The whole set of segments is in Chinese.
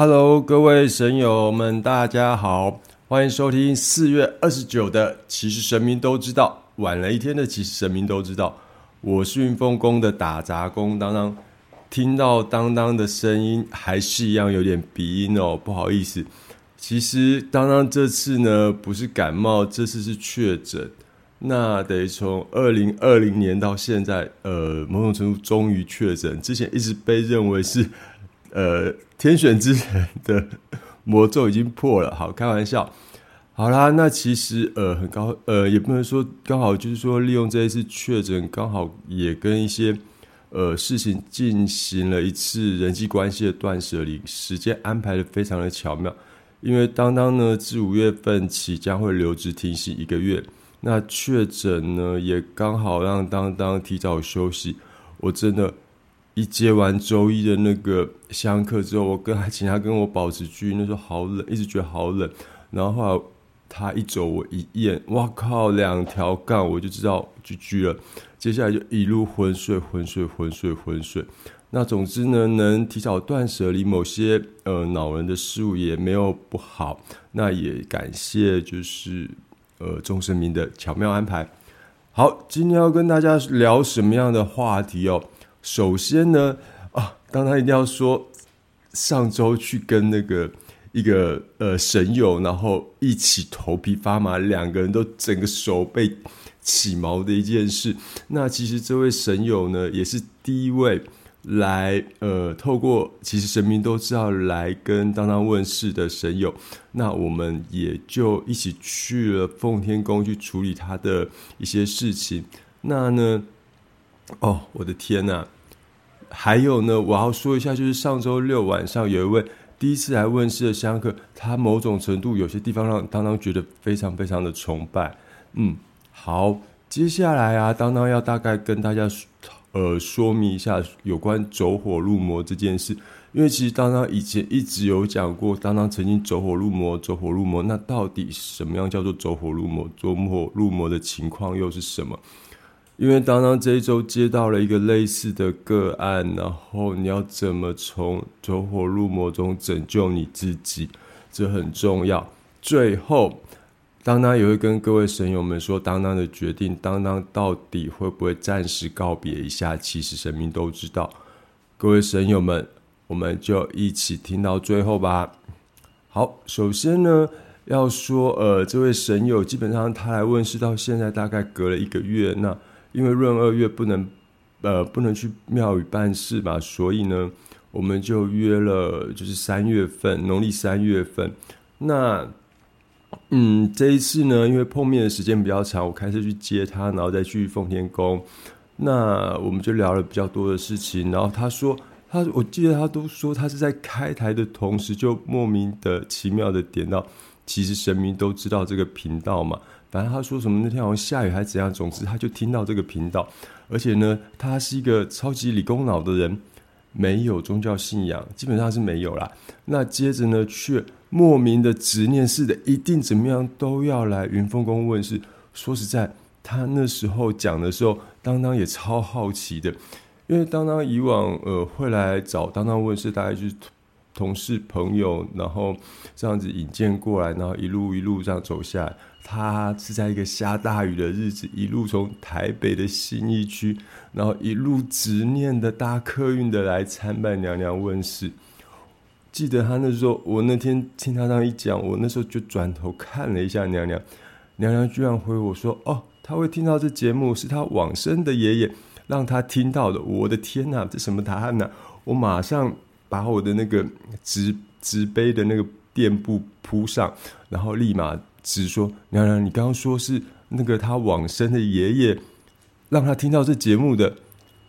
Hello，各位神友们，大家好，欢迎收听四月二十九的《其实神明都知道》，晚了一天的《其实神明都知道》，我是运丰宫的打杂工当当，听到当当的声音还是一样有点鼻音哦，不好意思。其实当当这次呢不是感冒，这次是确诊。那得从二零二零年到现在，呃，某种程度终于确诊。之前一直被认为是，呃，天选之人的魔咒已经破了。好，开玩笑。好啦，那其实呃很高，呃，也不能说刚好，就是说利用这一次确诊，刚好也跟一些呃事情进行了一次人际关系的断舍离，时间安排的非常的巧妙。因为当当呢，自五月份起将会留职停薪一个月。那确诊呢，也刚好让当当提早休息。我真的，一接完周一的那个香客之后，我跟他请他跟我保持距离。那时候好冷，一直觉得好冷。然后后来他一走，我一验，哇靠，两条杠，我就知道就居了。接下来就一路昏睡，昏睡，昏睡，昏睡。那总之呢，能提早断舍离某些呃恼人的事物也没有不好。那也感谢就是。呃，众生民的巧妙安排。好，今天要跟大家聊什么样的话题哦？首先呢，啊，当他一定要说，上周去跟那个一个呃神友，然后一起头皮发麻，两个人都整个手被起毛的一件事。那其实这位神友呢，也是第一位。来，呃，透过其实神明都知道来跟当当问世的神友，那我们也就一起去了奉天宫去处理他的一些事情。那呢，哦，我的天呐！还有呢，我要说一下，就是上周六晚上有一位第一次来问世的香客，他某种程度有些地方让当当觉得非常非常的崇拜。嗯，好，接下来啊，当当要大概跟大家。呃，说明一下有关走火入魔这件事，因为其实当当以前一直有讲过，当当曾经走火入魔，走火入魔，那到底什么样叫做走火入魔？走火入魔的情况又是什么？因为当当这一周接到了一个类似的个案，然后你要怎么从走火入魔中拯救你自己，这很重要。最后。当当也会跟各位神友们说，当当的决定，当当到底会不会暂时告别一下？其实神明都知道。各位神友们，我们就一起听到最后吧。好，首先呢，要说，呃，这位神友基本上他来问世到现在大概隔了一个月。那因为闰二月不能，呃，不能去庙宇办事嘛，所以呢，我们就约了，就是三月份，农历三月份。那嗯，这一次呢，因为碰面的时间比较长，我开车去接他，然后再去奉天宫。那我们就聊了比较多的事情。然后他说，他我记得他都说他是在开台的同时，就莫名的奇妙的点到，其实神明都知道这个频道嘛。反正他说什么那天好像下雨还是怎样，总之他就听到这个频道。而且呢，他是一个超级理工脑的人，没有宗教信仰，基本上是没有啦。那接着呢，却。莫名的执念似的，一定怎么样都要来云峰宫问事。说实在，他那时候讲的时候，当当也超好奇的，因为当当以往呃会来找当当问事，大概就是同事朋友，然后这样子引荐过来，然后一路一路这样走下来。他是在一个下大雨的日子，一路从台北的新一区，然后一路执念的搭客运的来参拜娘娘问世。记得他那时候，我那天听他这样一讲，我那时候就转头看了一下娘娘，娘娘居然回我说：“哦，他会听到这节目是他往生的爷爷让他听到的。”我的天哪，这什么答案呢？我马上把我的那个纸纸杯的那个垫布铺上，然后立马直说：“娘娘，你刚刚说是那个他往生的爷爷让他听到这节目的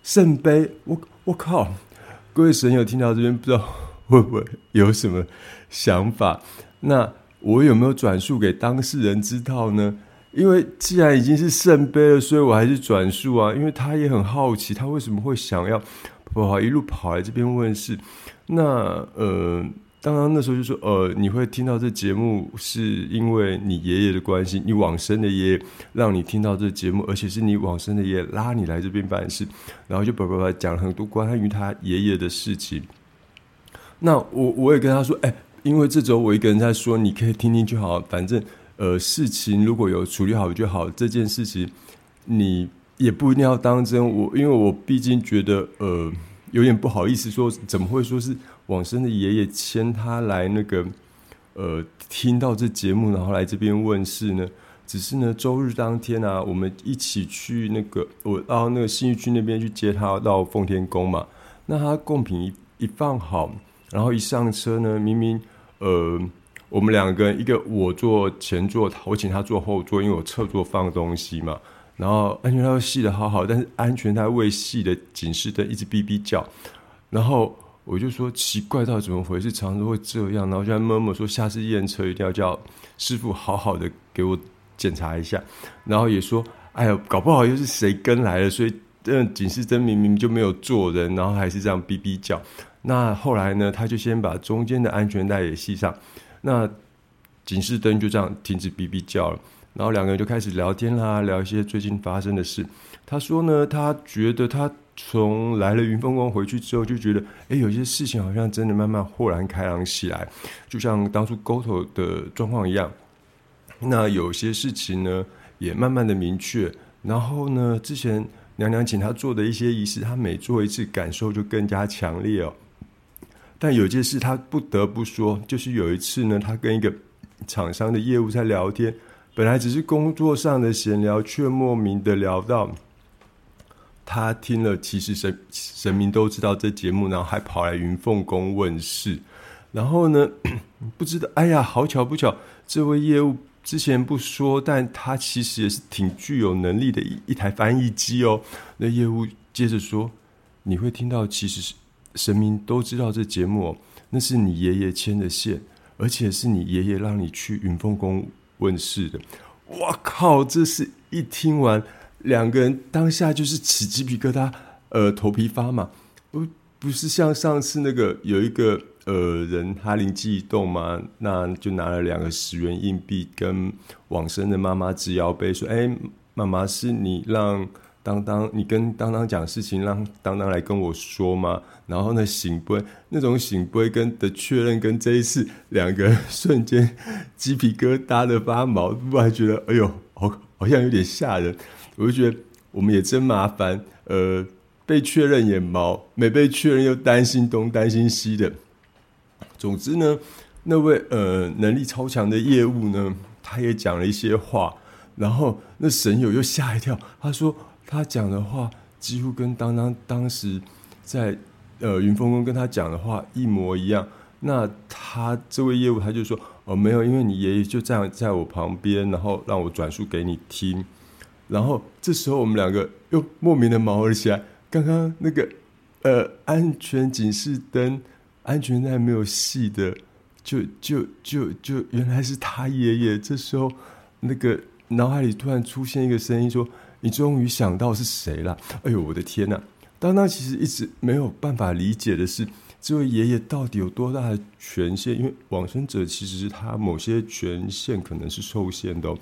圣杯。”我我靠，各位神友听到这边不知道。会不会有什么想法？那我有没有转述给当事人知道呢？因为既然已经是圣杯了，所以我还是转述啊。因为他也很好奇，他为什么会想要跑一路跑来这边问事？那呃，当然那时候就说，呃，你会听到这节目，是因为你爷爷的关系，你往生的爷爷让你听到这节目，而且是你往生的爷爷拉你来这边办事，然后就叭叭叭讲了很多关于他爷爷的事情。那我我也跟他说，哎，因为这周我一个人在说，你可以听听就好，反正呃事情如果有处理好就好，这件事情你也不一定要当真。我因为我毕竟觉得呃有点不好意思说，怎么会说是往生的爷爷牵他来那个呃听到这节目，然后来这边问世呢？只是呢，周日当天啊，我们一起去那个我到那个新义区那边去接他到奉天宫嘛。那他贡品一一放好，然后一上车呢，明明呃，我们两个人，一个我坐前座，我请他坐后座，因为我侧座放东西嘛。然后安全带系的好好，但是安全带未系的警示灯一直哔哔叫。然后我就说奇怪，到怎么回事？常常都会这样。然后就在默默说，下次验车一定要叫师傅好好的给我。检查一下，然后也说：“哎呀，搞不好又是谁跟来了，所以这警示灯明明就没有坐人，然后还是这样哔哔叫。”那后来呢，他就先把中间的安全带也系上，那警示灯就这样停止哔哔叫了。然后两个人就开始聊天啦，聊一些最近发生的事。他说呢，他觉得他从来了云峰宫回去之后，就觉得哎，有些事情好像真的慢慢豁然开朗起来，就像当初沟头的状况一样。那有些事情呢，也慢慢的明确。然后呢，之前娘娘请他做的一些仪式，他每做一次，感受就更加强烈哦。但有件事他不得不说，就是有一次呢，他跟一个厂商的业务在聊天，本来只是工作上的闲聊，却莫名的聊到他听了，其实神神明都知道这节目，然后还跑来云凤宫问事。然后呢，不知道，哎呀，好巧不巧，这位业务。之前不说，但他其实也是挺具有能力的一一台翻译机哦。那业务接着说，你会听到，其实神明都知道这节目哦，那是你爷爷牵的线，而且是你爷爷让你去云凤宫问世的。我靠，这是一听完，两个人当下就是起鸡皮疙瘩，呃，头皮发麻。不，不是像上次那个有一个。呃，人他灵机一动嘛，那就拿了两个十元硬币，跟往生的妈妈直摇杯说：“哎，妈妈是你让当当，你跟当当讲事情，让当当来跟我说吗？”然后呢，醒杯那种醒杯跟的确认，跟这一次两个瞬间鸡皮疙瘩的发毛，不然觉得哎呦，好好像有点吓人。我就觉得我们也真麻烦，呃，被确认也毛，没被确认又担心东担心西的。总之呢，那位呃能力超强的业务呢，他也讲了一些话，然后那神友又吓一跳，他说他讲的话几乎跟当当当时在呃云峰宫跟他讲的话一模一样。那他这位业务他就说哦没有，因为你爷爷就这样在我旁边，然后让我转述给你听。然后这时候我们两个又莫名的毛了起来，刚刚那个呃安全警示灯。安全带没有系的，就就就就原来是他爷爷。这时候，那个脑海里突然出现一个声音说：“你终于想到是谁了？”哎呦，我的天哪！当当其实一直没有办法理解的是，这位爷爷到底有多大的权限？因为往生者其实是他某些权限可能是受限的，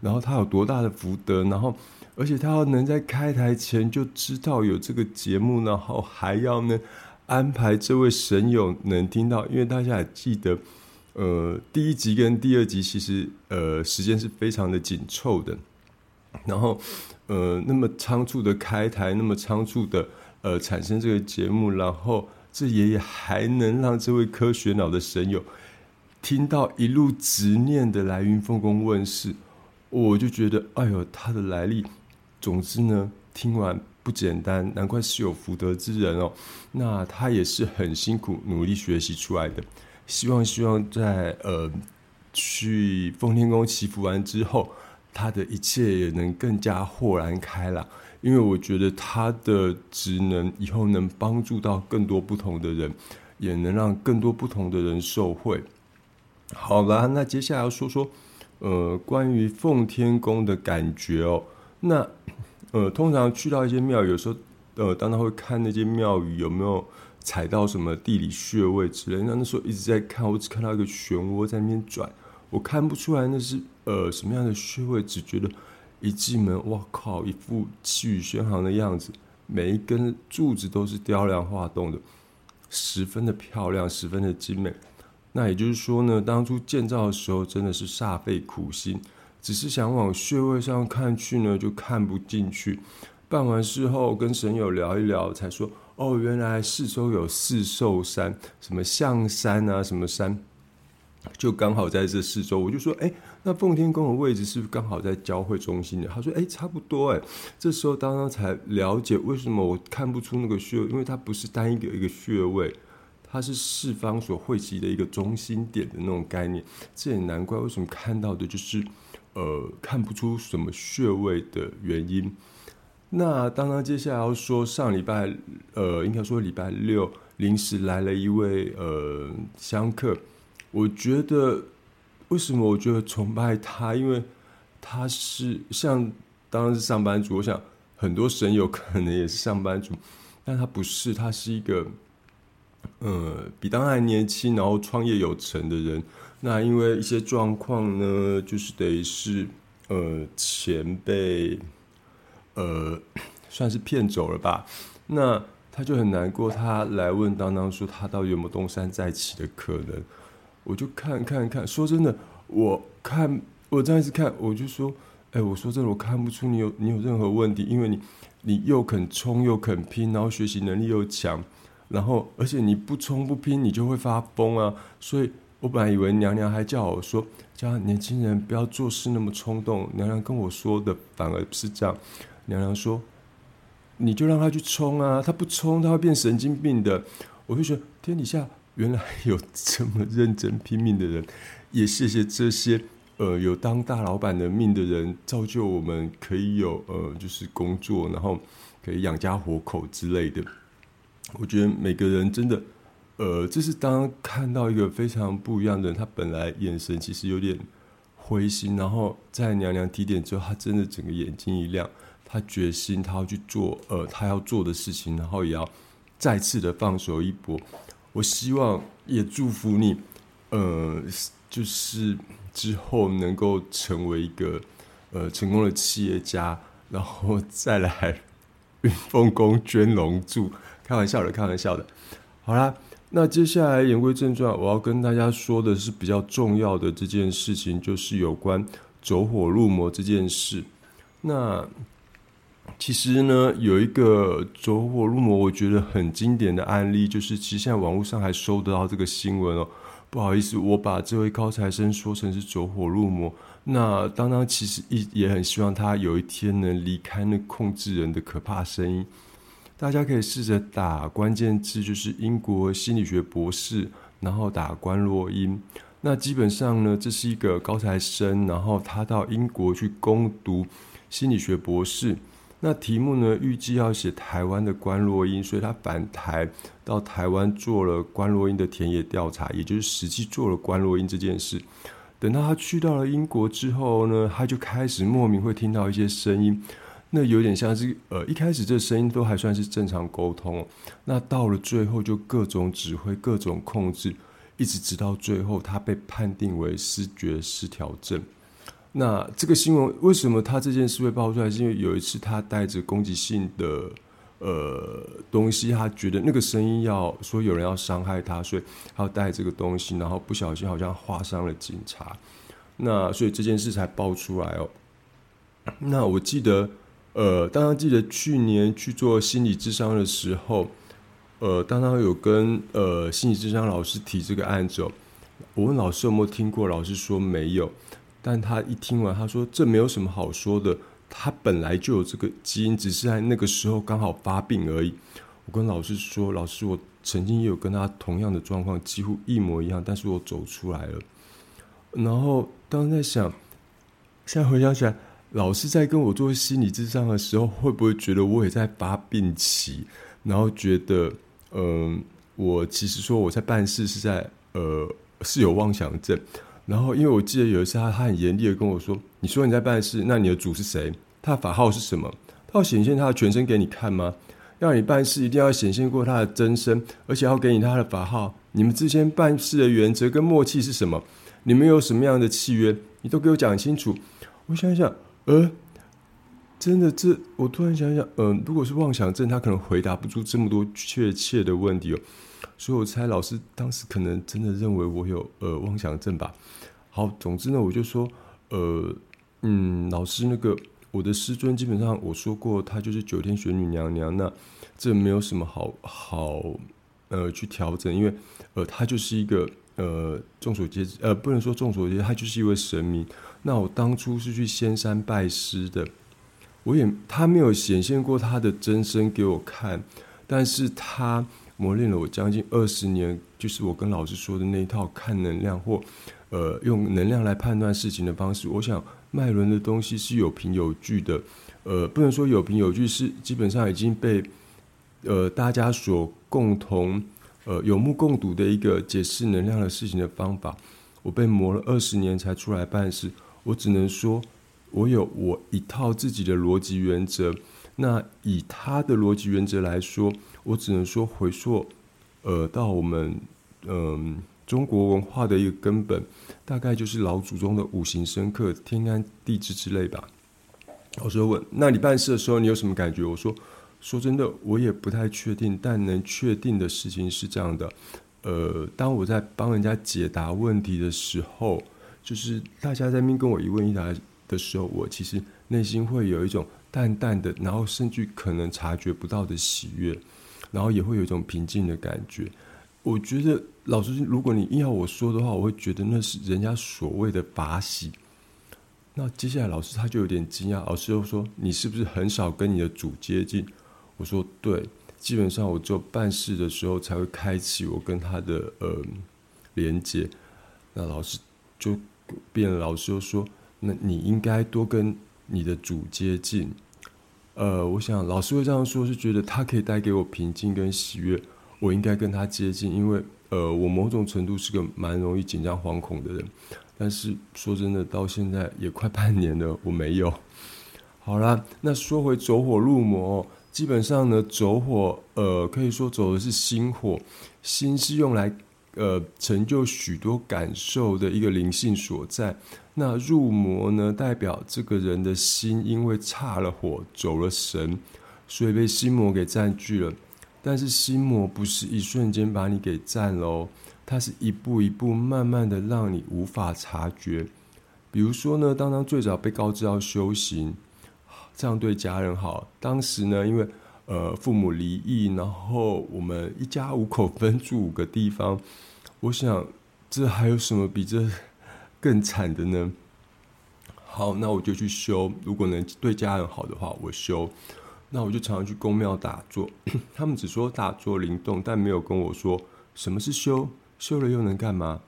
然后他有多大的福德？然后，而且他要能在开台前就知道有这个节目，然后还要呢？安排这位神友能听到，因为大家还记得，呃，第一集跟第二集其实呃时间是非常的紧凑的，然后呃那么仓促的开台，那么仓促的呃产生这个节目，然后这爷爷还能让这位科学脑的神友听到一路执念的来云凤宫问世，我就觉得哎呦他的来历，总之呢听完。不简单，难怪是有福德之人哦。那他也是很辛苦努力学习出来的。希望希望在呃去奉天宫祈福完之后，他的一切也能更加豁然开朗。因为我觉得他的职能以后能帮助到更多不同的人，也能让更多不同的人受惠。好啦，那接下来要说说呃关于奉天宫的感觉哦。那呃，通常去到一些庙，有时候，呃，当他会看那些庙宇有没有踩到什么地理穴位之类。那那时候一直在看，我只看到一个漩涡在那边转，我看不出来那是呃什么样的穴位，只觉得一进门，哇靠，一副气宇轩昂的样子，每一根柱子都是雕梁画栋的。十分的漂亮，十分的精美。那也就是说呢，当初建造的时候真的是煞费苦心，只是想往穴位上看去呢，就看不进去。办完事后跟神友聊一聊，才说哦，原来四周有四寿山，什么象山啊，什么山，就刚好在这四周。我就说，哎，那奉天宫的位置是不是刚好在交汇中心的？他说，哎，差不多。哎，这时候刚刚才了解为什么我看不出那个穴，因为它不是单一个一个穴位，它是四方所汇集的一个中心点的那种概念。这也难怪为什么看到的就是呃看不出什么穴位的原因。那当然，接下来要说上礼拜，呃，应该说礼拜六临时来了一位呃香客，我觉得为什么我觉得崇拜他？因为他是像当然是上班族，我想很多神友可能也是上班族，但他不是，他是一个呃比当然年轻，然后创业有成的人。那因为一些状况呢，就是得是呃前辈。呃，算是骗走了吧？那他就很难过，他来问当当说他到底有没有东山再起的可能？我就看看看，说真的，我看我再一次看，我就说，哎，我说真的，我看不出你有你有任何问题，因为你你又肯冲又肯拼，然后学习能力又强，然后而且你不冲不拼，你就会发疯啊！所以我本来以为娘娘还叫我说，叫年轻人不要做事那么冲动。娘娘跟我说的反而是这样。娘娘说：“你就让他去冲啊，他不冲他会变神经病的。”我就觉得天底下原来有这么认真拼命的人，也谢谢这些呃有当大老板的命的人，造就我们可以有呃就是工作，然后可以养家活口之类的。我觉得每个人真的呃，这是当看到一个非常不一样的人，他本来眼神其实有点灰心，然后在娘娘提点之后，他真的整个眼睛一亮。他决心，他要去做呃，他要做的事情，然后也要再次的放手一搏。我希望也祝福你，呃，就是之后能够成为一个呃成功的企业家，然后再来云凤宫捐龙柱。开玩笑的，开玩笑的。好啦，那接下来言归正传，我要跟大家说的是比较重要的这件事情，就是有关走火入魔这件事。那其实呢，有一个走火入魔，我觉得很经典的案例，就是其实现在网络上还收得到这个新闻哦。不好意思，我把这位高材生说成是走火入魔。那当当其实一也很希望他有一天能离开那控制人的可怕声音。大家可以试着打关键字，就是英国心理学博士，然后打关洛音。那基本上呢，这是一个高材生，然后他到英国去攻读心理学博士。那题目呢？预计要写台湾的关洛音，所以他返台到台湾做了关洛音的田野调查，也就是实际做了关洛音这件事。等到他去到了英国之后呢，他就开始莫名会听到一些声音，那有点像是呃一开始这声音都还算是正常沟通，那到了最后就各种指挥、各种控制，一直直到最后他被判定为视觉失调症。那这个新闻为什么他这件事会爆出来？是因为有一次他带着攻击性的呃东西，他觉得那个声音要说有人要伤害他，所以他要带这个东西，然后不小心好像划伤了警察。那所以这件事才爆出来哦。那我记得呃，当他记得去年去做心理智商的时候，呃，当他有跟呃心理智商老师提这个案子哦，我问老师有没有听过，老师说没有。但他一听完，他说：“这没有什么好说的，他本来就有这个基因，只是在那个时候刚好发病而已。”我跟老师说：“老师，我曾经也有跟他同样的状况，几乎一模一样，但是我走出来了。”然后当时在想，现在回想起来，老师在跟我做心理智商的时候，会不会觉得我也在发病期？然后觉得，嗯，我其实说我在办事是在呃是有妄想症。然后，因为我记得有一次，他他很严厉的跟我说：“你说你在办事，那你的主是谁？他的法号是什么？他要显现他的全身给你看吗？让你办事一定要显现过他的真身，而且要给你他的法号。你们之间办事的原则跟默契是什么？你们有什么样的契约？你都给我讲清楚。”我想想，呃，真的，这我突然想想，嗯，如果是妄想症，他可能回答不出这么多确切的问题哦。所以我猜老师当时可能真的认为我有呃妄想症吧。好，总之呢，我就说，呃，嗯，老师那个我的师尊基本上我说过，她就是九天玄女娘娘，那这没有什么好好呃去调整，因为呃她就是一个呃众所皆知，呃不能说众所皆知，她就是一位神明。那我当初是去仙山拜师的。我也他没有显现过他的真身给我看，但是他磨练了我将近二十年，就是我跟老师说的那一套看能量或呃用能量来判断事情的方式。我想脉轮的东西是有凭有据的，呃，不能说有凭有据，是基本上已经被呃大家所共同呃有目共睹的一个解释能量的事情的方法。我被磨了二十年才出来办事，我只能说。我有我一套自己的逻辑原则，那以他的逻辑原则来说，我只能说回溯，呃，到我们嗯中国文化的一个根本，大概就是老祖宗的五行深刻、天干地支之类吧。我说问，那你办事的时候你有什么感觉？我说，说真的，我也不太确定，但能确定的事情是这样的，呃，当我在帮人家解答问题的时候，就是大家在面跟我一问一答。的时候，我其实内心会有一种淡淡的，然后甚至可能察觉不到的喜悦，然后也会有一种平静的感觉。我觉得老师，如果你硬要我说的话，我会觉得那是人家所谓的法喜。那接下来老师他就有点惊讶，老师又说：“你是不是很少跟你的主接近？”我说：“对，基本上我只有办事的时候才会开启我跟他的呃连接。”那老师就变，老师又说。那你应该多跟你的主接近，呃，我想老师会这样说，是觉得他可以带给我平静跟喜悦，我应该跟他接近，因为呃，我某种程度是个蛮容易紧张惶恐的人，但是说真的，到现在也快半年了，我没有。好啦，那说回走火入魔，基本上呢，走火，呃，可以说走的是心火，心是用来。呃，成就许多感受的一个灵性所在。那入魔呢，代表这个人的心因为差了火，走了神，所以被心魔给占据了。但是心魔不是一瞬间把你给占喽，它是一步一步慢慢的让你无法察觉。比如说呢，当当最早被告知要修行，这样对家人好。当时呢，因为呃父母离异，然后我们一家五口分住五个地方。我想，这还有什么比这更惨的呢？好，那我就去修。如果能对家人好的话，我修。那我就常常去公庙打坐。他们只说打坐灵动，但没有跟我说什么是修，修了又能干嘛。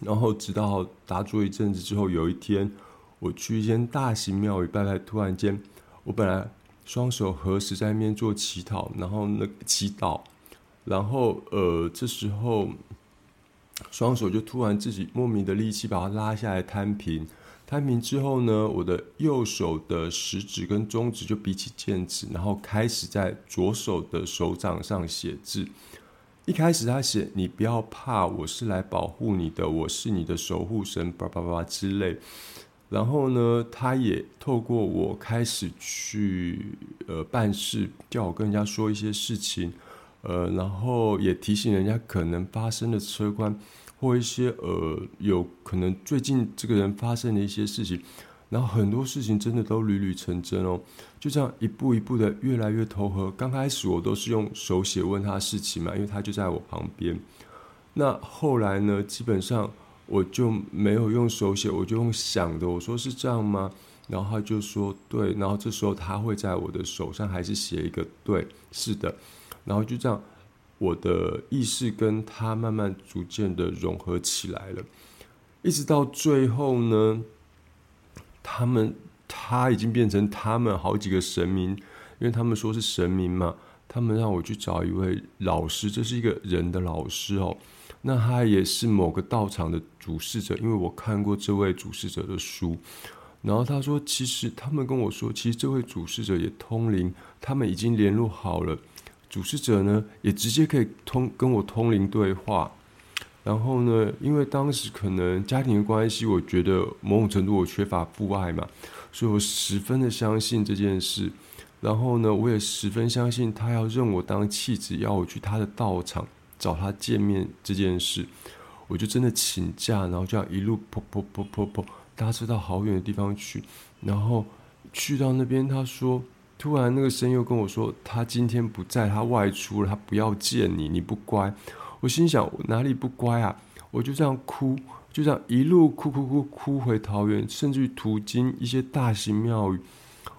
然后直到打坐一阵子之后，有一天我去一间大型庙宇拜拜，突然间，我本来双手合十在那边做祈祷，然后那祈祷，然后呃，这时候。双手就突然自己莫名的力气把它拉下来摊平，摊平之后呢，我的右手的食指跟中指就比起剑指，然后开始在左手的手掌上写字。一开始他写“你不要怕，我是来保护你的，我是你的守护神”叭叭叭之类。然后呢，他也透过我开始去呃办事，叫我跟人家说一些事情。呃，然后也提醒人家可能发生的车关，或一些呃有可能最近这个人发生的一些事情，然后很多事情真的都屡屡成真哦，就这样一步一步的越来越投合。刚开始我都是用手写问他事情嘛，因为他就在我旁边。那后来呢，基本上我就没有用手写，我就用想的。我说是这样吗？然后他就说对。然后这时候他会在我的手上还是写一个对，是的。然后就这样，我的意识跟他慢慢逐渐的融合起来了，一直到最后呢，他们他已经变成他们好几个神明，因为他们说是神明嘛，他们让我去找一位老师，这是一个人的老师哦，那他也是某个道场的主事者，因为我看过这位主事者的书，然后他说，其实他们跟我说，其实这位主事者也通灵，他们已经联络好了。主持者呢，也直接可以通跟我通灵对话。然后呢，因为当时可能家庭的关系，我觉得某种程度我缺乏父爱嘛，所以我十分的相信这件事。然后呢，我也十分相信他要认我当弃子，要我去他的道场找他见面这件事，我就真的请假，然后这样一路噗噗噗噗噗搭车到好远的地方去，然后去到那边，他说，突然那个声音又跟我说，他今天不在，他外出了，他不要见你，你不乖。我心想，哪里不乖啊？我就这样哭，就这样一路哭哭哭哭回桃园，甚至于途经一些大型庙宇，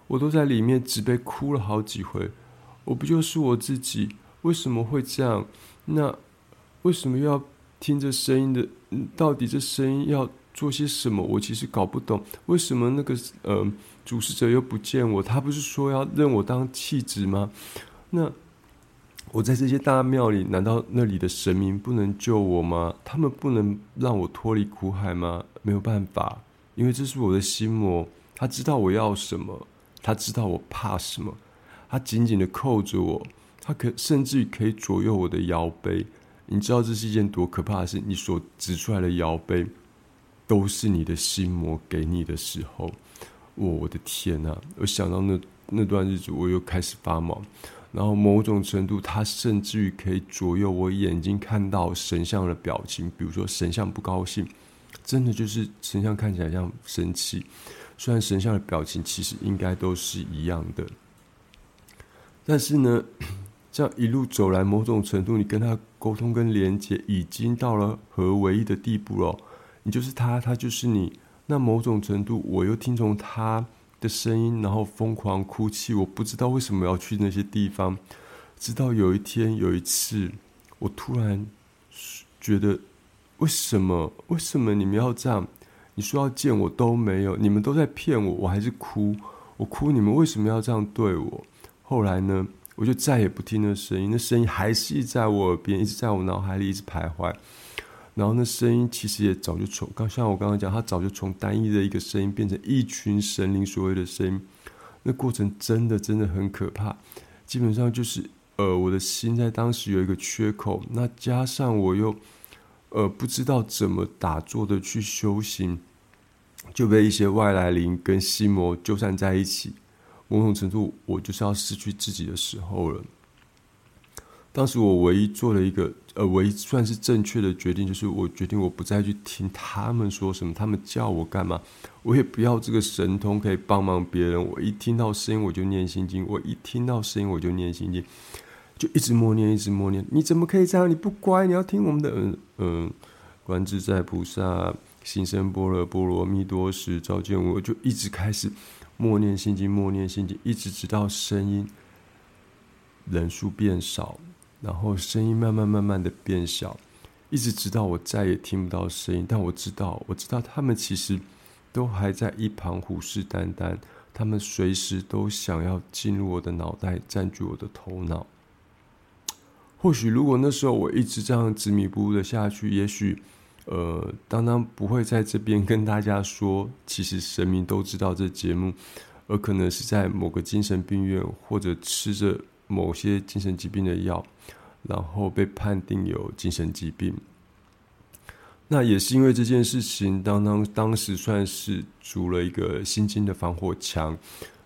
我都在里面只被哭了好几回。我不就是我自己？为什么会这样？那为什么要听着声音的？到底这声音要做些什么？我其实搞不懂。为什么那个呃主事者又不见我？他不是说要认我当弃子吗？那我在这些大庙里，难道那里的神明不能救我吗？他们不能让我脱离苦海吗？没有办法，因为这是我的心魔。他知道我要什么，他知道我怕什么。他紧紧的扣着我，他可甚至于可以左右我的摇杯。你知道这是一件多可怕的事？你所指出来的摇杯，都是你的心魔给你的时候。我我的天哪！我想到那那段日子，我又开始发毛。然后某种程度，他甚至于可以左右我眼睛看到神像的表情。比如说神像不高兴，真的就是神像看起来像生气。虽然神像的表情其实应该都是一样的。但是呢，这样一路走来，某种程度，你跟他沟通跟连接，已经到了合为一的地步了。你就是他，他就是你。那某种程度，我又听从他的声音，然后疯狂哭泣。我不知道为什么要去那些地方。直到有一天，有一次，我突然觉得，为什么？为什么你们要这样？你说要见我都没有，你们都在骗我，我还是哭。我哭，你们为什么要这样对我？后来呢，我就再也不听那声音，那声音还是在我耳边，一直在我脑海里一直徘徊。然后那声音其实也早就从刚像我刚刚讲，它早就从单一的一个声音变成一群神灵所谓的声音。那过程真的真的很可怕。基本上就是呃，我的心在当时有一个缺口，那加上我又呃不知道怎么打坐的去修行，就被一些外来灵跟心魔纠缠在一起。某种程度，我就是要失去自己的时候了。当时我唯一做了一个呃，唯一算是正确的决定，就是我决定我不再去听他们说什么，他们叫我干嘛，我也不要这个神通可以帮忙别人。我一听到声音我就念心经，我一听到声音我就念心经，就一直默念，一直默念。你怎么可以这样？你不乖，你要听我们的嗯嗯，观自在菩萨心生般若波罗蜜多时，照见我，就一直开始。默念心经，默念心经，一直直到声音人数变少，然后声音慢慢慢慢的变小，一直直到我再也听不到声音。但我知道，我知道他们其实都还在一旁虎视眈眈，他们随时都想要进入我的脑袋，占据我的头脑。或许如果那时候我一直这样执迷不悟的下去，也许。呃，当当不会在这边跟大家说，其实神明都知道这节目，而可能是在某个精神病院或者吃着某些精神疾病的药，然后被判定有精神疾病。那也是因为这件事情，当当当时算是筑了一个心经的防火墙，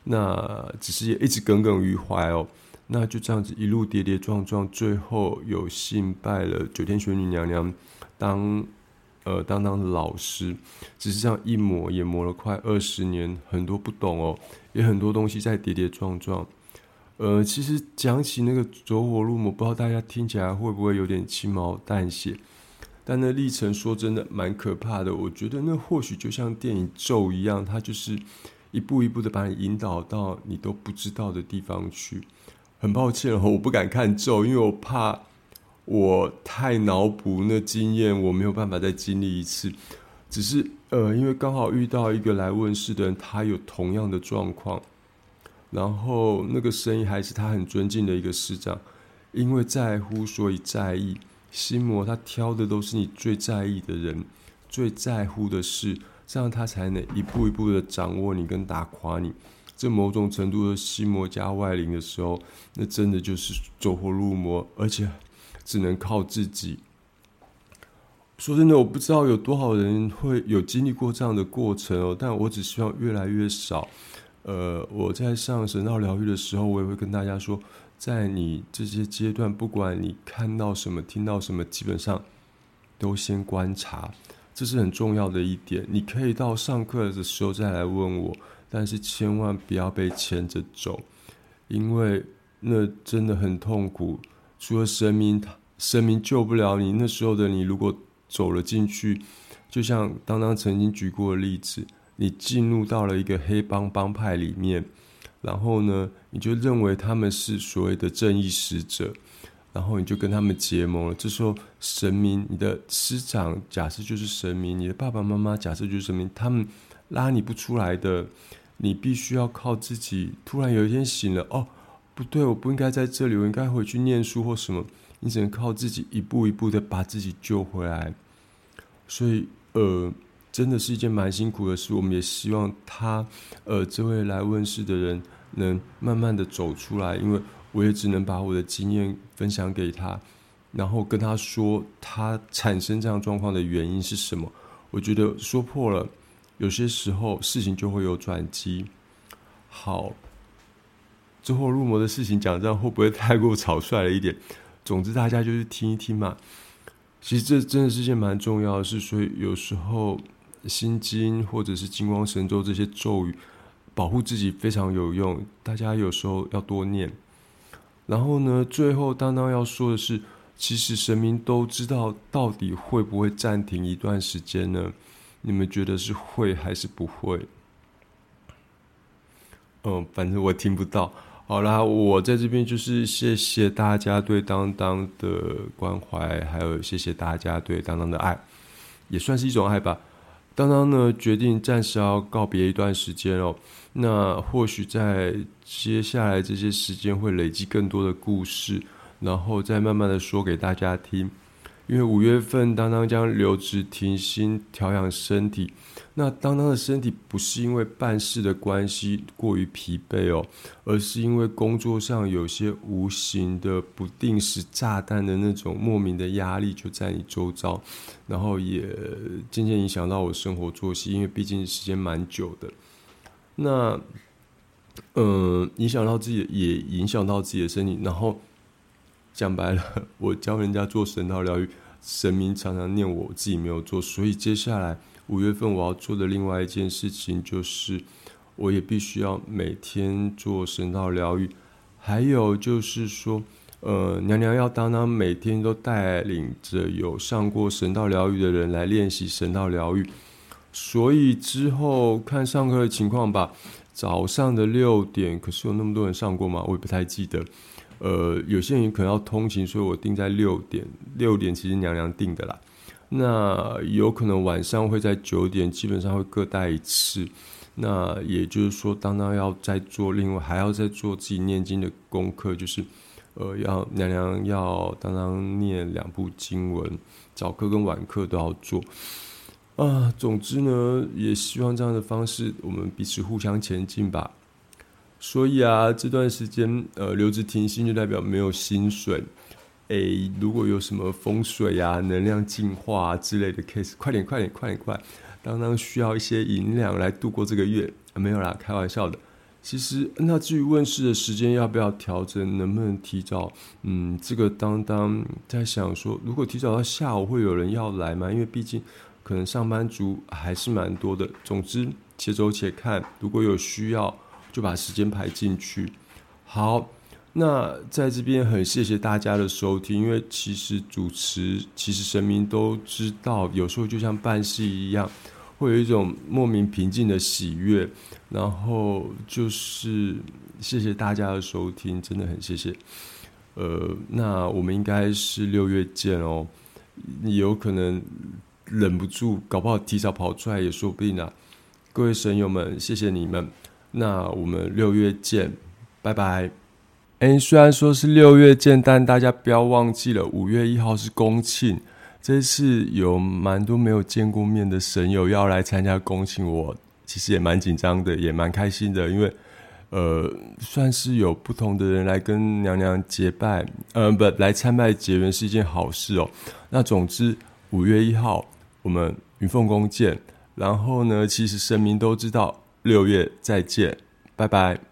那只是也一直耿耿于怀哦。那就这样子一路跌跌撞撞，最后有幸拜了九天玄女娘娘当。呃，当当老师，只是这样一磨也磨了快二十年，很多不懂哦，也很多东西在跌跌撞撞。呃，其实讲起那个走火入魔，不知道大家听起来会不会有点轻描淡写？但那历程说真的蛮可怕的。我觉得那或许就像电影咒一样，它就是一步一步的把你引导到你都不知道的地方去。很抱歉哦，我不敢看咒，因为我怕。我太脑补那经验，我没有办法再经历一次。只是呃，因为刚好遇到一个来问事的人，他有同样的状况，然后那个声音还是他很尊敬的一个师长。因为在乎，所以在意。心魔他挑的都是你最在意的人，最在乎的事，这样他才能一步一步的掌握你跟打垮你。这某种程度的心魔加外灵的时候，那真的就是走火入魔，而且。只能靠自己。说真的，我不知道有多少人会有经历过这样的过程哦。但我只希望越来越少。呃，我在上神道疗愈的时候，我也会跟大家说：在你这些阶段，不管你看到什么、听到什么，基本上都先观察，这是很重要的一点。你可以到上课的时候再来问我，但是千万不要被牵着走，因为那真的很痛苦。除了神明，神明救不了你。那时候的你，如果走了进去，就像当当曾经举过的例子，你进入到了一个黑帮帮派里面。然后呢，你就认为他们是所谓的正义使者，然后你就跟他们结盟了。这时候，神明，你的师长假设就是神明，你的爸爸妈妈假设就是神明，他们拉你不出来的，你必须要靠自己。突然有一天醒了，哦，不对，我不应该在这里，我应该回去念书或什么。你只能靠自己一步一步的把自己救回来。所以，呃。真的是一件蛮辛苦的事，我们也希望他，呃，这位来问世的人能慢慢的走出来，因为我也只能把我的经验分享给他，然后跟他说他产生这样状况的原因是什么。我觉得说破了，有些时候事情就会有转机。好，之后入魔的事情讲这样会不会太过草率了一点？总之大家就是听一听嘛。其实这真的是件蛮重要的事，所以有时候。心经或者是金光神咒这些咒语，保护自己非常有用。大家有时候要多念。然后呢，最后当当要说的是，其实神明都知道到底会不会暂停一段时间呢？你们觉得是会还是不会？嗯，反正我听不到。好啦，我在这边就是谢谢大家对当当的关怀，还有谢谢大家对当当的爱，也算是一种爱吧。当当呢决定暂时要告别一段时间哦，那或许在接下来这些时间会累积更多的故事，然后再慢慢的说给大家听。因为五月份当当将留职停薪调养身体，那当当的身体不是因为办事的关系过于疲惫哦，而是因为工作上有些无形的不定时炸弹的那种莫名的压力就在你周遭，然后也渐渐影响到我生活作息，因为毕竟时间蛮久的。那，嗯，影响到自己也影响到自己的身体，然后。讲白了，我教人家做神道疗愈，神明常常念我，自己没有做，所以接下来五月份我要做的另外一件事情就是，我也必须要每天做神道疗愈，还有就是说，呃，娘娘要当当每天都带领着有上过神道疗愈的人来练习神道疗愈，所以之后看上课的情况吧。早上的六点，可是有那么多人上过吗？我也不太记得。呃，有些人可能要通勤，所以我定在六点。六点其实娘娘定的啦。那有可能晚上会在九点，基本上会各带一次。那也就是说，当当要再做，另外还要再做自己念经的功课，就是呃，要娘娘要当当念两部经文，早课跟晚课都要做。啊，总之呢，也希望这样的方式，我们彼此互相前进吧。所以啊，这段时间呃留职停薪就代表没有薪水。诶，如果有什么风水啊、能量净化之类的 case，快点快点快点快！当当需要一些银两来度过这个月，没有啦，开玩笑的。其实那至于问世的时间要不要调整，能不能提早？嗯，这个当当在想说，如果提早到下午会有人要来吗？因为毕竟可能上班族还是蛮多的。总之，且走且看，如果有需要。就把时间排进去。好，那在这边很谢谢大家的收听，因为其实主持，其实神明都知道，有时候就像办事一样，会有一种莫名平静的喜悦。然后就是谢谢大家的收听，真的很谢谢。呃，那我们应该是六月见哦。有可能忍不住，搞不好提早跑出来也说不定啊。各位神友们，谢谢你们。那我们六月见，拜拜。哎，虽然说是六月见，但大家不要忘记了，五月一号是公庆。这次有蛮多没有见过面的神友要来参加公庆，我其实也蛮紧张的，也蛮开心的，因为呃，算是有不同的人来跟娘娘结拜，呃，不来参拜结缘是一件好事哦。那总之，五月一号我们云凤宫见。然后呢，其实神明都知道。六月再见，拜拜。